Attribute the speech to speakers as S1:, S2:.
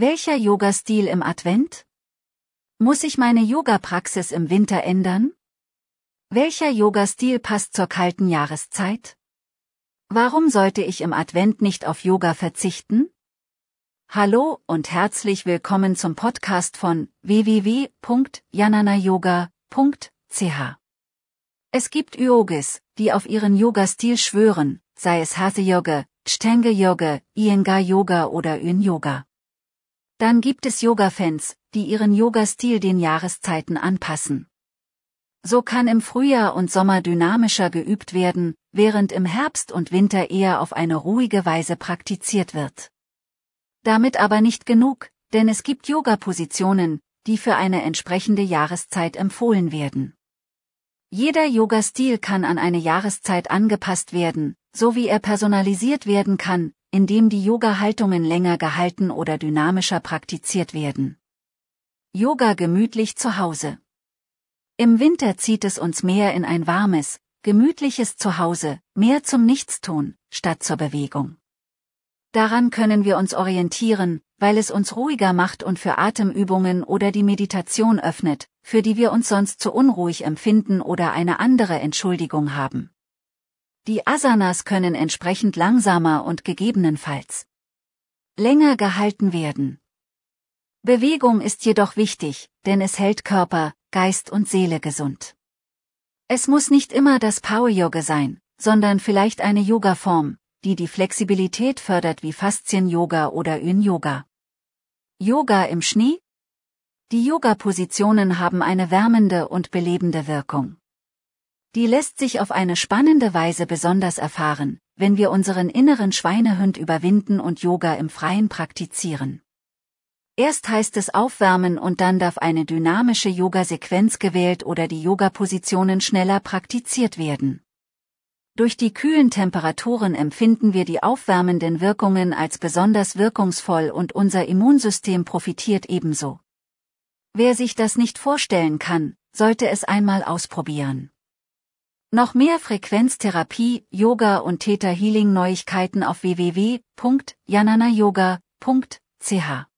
S1: Welcher Yoga-Stil im Advent? Muss ich meine Yoga-Praxis im Winter ändern? Welcher Yoga-Stil passt zur kalten Jahreszeit? Warum sollte ich im Advent nicht auf Yoga verzichten? Hallo und herzlich willkommen zum Podcast von www.jananayoga.ch. Es gibt Yogis, die auf ihren Yoga-Stil schwören, sei es Hatha-Yoga, Chtanga-Yoga, Iyengar-Yoga oder Yin-Yoga. Dann gibt es Yoga-Fans, die ihren Yoga-Stil den Jahreszeiten anpassen. So kann im Frühjahr und Sommer dynamischer geübt werden, während im Herbst und Winter eher auf eine ruhige Weise praktiziert wird. Damit aber nicht genug, denn es gibt Yoga-Positionen, die für eine entsprechende Jahreszeit empfohlen werden. Jeder Yoga-Stil kann an eine Jahreszeit angepasst werden, so wie er personalisiert werden kann, indem die Yoga-Haltungen länger gehalten oder dynamischer praktiziert werden. Yoga gemütlich zu Hause. Im Winter zieht es uns mehr in ein warmes, gemütliches Zuhause, mehr zum Nichtstun, statt zur Bewegung. Daran können wir uns orientieren, weil es uns ruhiger macht und für Atemübungen oder die Meditation öffnet, für die wir uns sonst zu unruhig empfinden oder eine andere Entschuldigung haben. Die Asanas können entsprechend langsamer und gegebenenfalls länger gehalten werden. Bewegung ist jedoch wichtig, denn es hält Körper, Geist und Seele gesund. Es muss nicht immer das Power Yoga sein, sondern vielleicht eine Yoga-Form, die die Flexibilität fördert wie Faszien-Yoga oder Yin-Yoga. Yoga im Schnee? Die Yoga-Positionen haben eine wärmende und belebende Wirkung. Die lässt sich auf eine spannende Weise besonders erfahren, wenn wir unseren inneren Schweinehund überwinden und Yoga im Freien praktizieren. Erst heißt es aufwärmen und dann darf eine dynamische Yoga-Sequenz gewählt oder die Yoga-Positionen schneller praktiziert werden. Durch die kühlen Temperaturen empfinden wir die aufwärmenden Wirkungen als besonders wirkungsvoll und unser Immunsystem profitiert ebenso. Wer sich das nicht vorstellen kann, sollte es einmal ausprobieren. Noch mehr Frequenztherapie, Yoga und Theta Healing Neuigkeiten auf www.jananayoga.ch